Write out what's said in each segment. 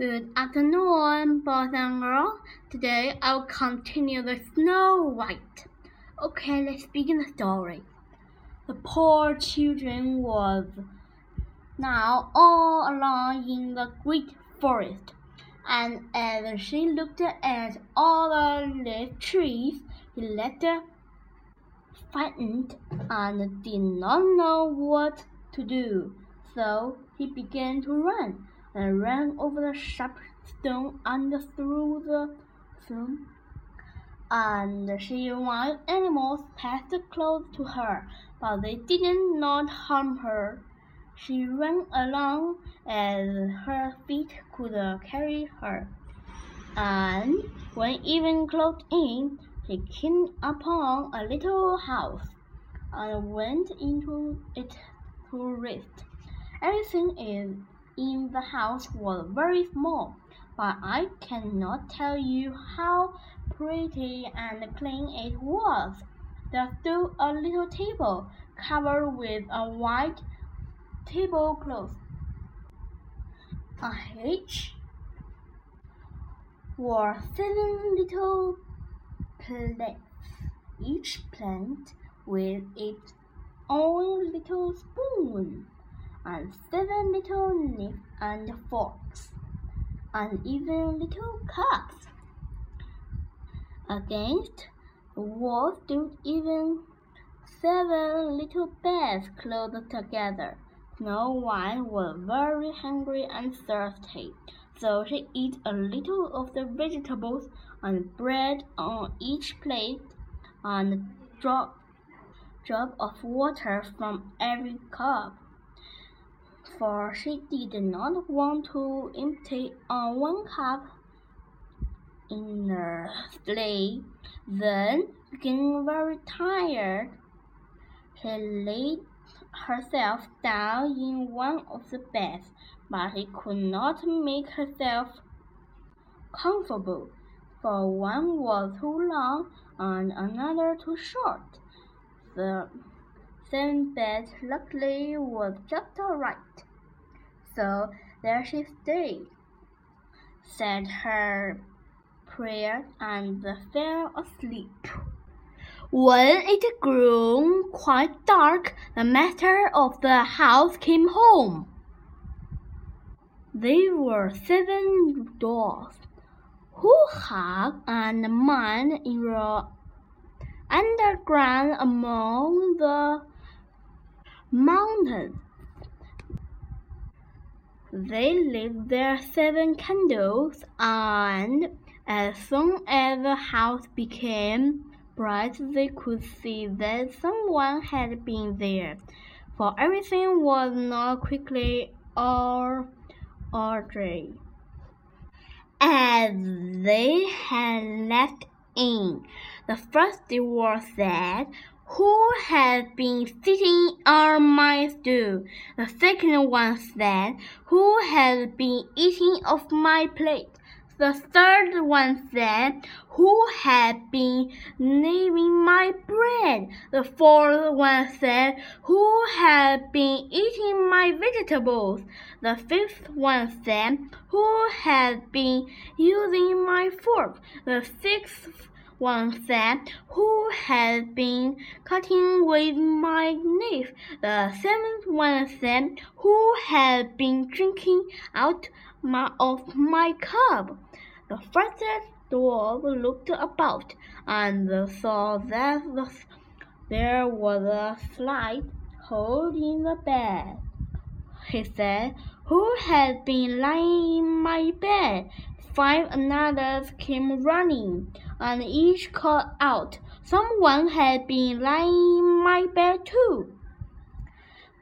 Good afternoon, boys and girls. Today I will continue the Snow White. Okay, let's begin the story. The poor children was now all alone in the great forest, and as she looked at all the trees, she looked frightened and did not know what to do. So he began to run and ran over the sharp stone and through the stone. And she wild animals passed close to her, but they did not harm her. She ran along as her feet could carry her, and when even close in, she came upon a little house and went into it to rest. Everything is in the house was very small, but I cannot tell you how pretty and clean it was. There stood a little table covered with a white tablecloth. A hedge were seven little plates, each plant with its own little spoon and seven little knives and forks, and even little cups. Against the wall stood even seven little beds close together. Snow White was very hungry and thirsty, so she ate a little of the vegetables and bread on each plate, and drop drop of water from every cup for she did not want to empty on one cup in the sleigh. Then, getting very tired, she laid herself down in one of the beds, but she could not make herself comfortable, for one was too long and another too short. The same bed luckily was just all right. So there she stayed, said her prayer, and fell asleep. When it grew quite dark, the master of the house came home. There were seven doors who had and mine in the underground among the mountains. They lit their seven candles, and as soon as the house became bright, they could see that someone had been there, for everything was not quickly or orderly as they had left in. The first was that who has been sitting on my stool? The second one said, Who has been eating off my plate? The third one said, Who has been gnawing my bread? The fourth one said, Who has been eating my vegetables? The fifth one said, Who has been using my fork? The sixth one said, Who has been cutting with my knife? The seventh one said, Who has been drinking out my, of my cup? The first dwarf looked about and saw that the, there was a slight hole in the bed. He said, Who has been lying in my bed? Five others came running, and each called out, Someone had been lying in my bed too.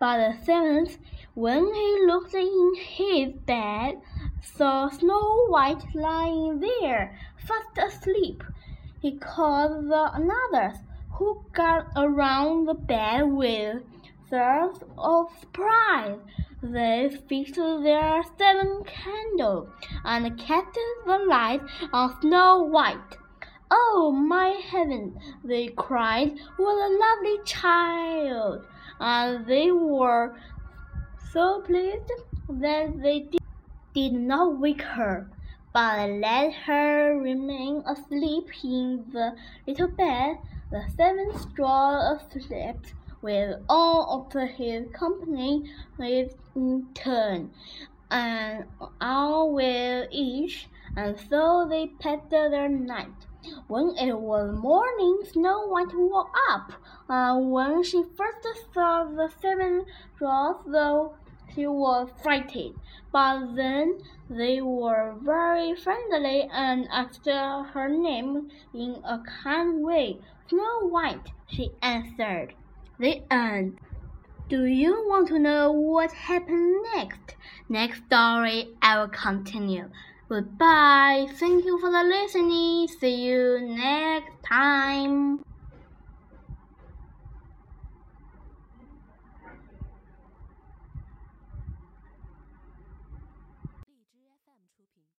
But the seventh, when he looked in his bed, saw Snow White lying there, fast asleep. He called the others, who got around the bed with thirst of surprise. They fixed their seven candles and the light on Snow White. Oh, my heaven! they cried. What a lovely child! And they were so pleased that they did did not wake her, but let her remain asleep in the little bed. The seven straw slept with all of his company in turn, and all will each, and so they passed their night. When it was morning, Snow White woke up. Uh, when she first saw the seven dwarfs, though she was frightened, but then they were very friendly and asked her name in a kind way. Snow White, she answered. The end. Do you want to know what happened next? Next story I will continue. Goodbye. Thank you for the listening. See you next time.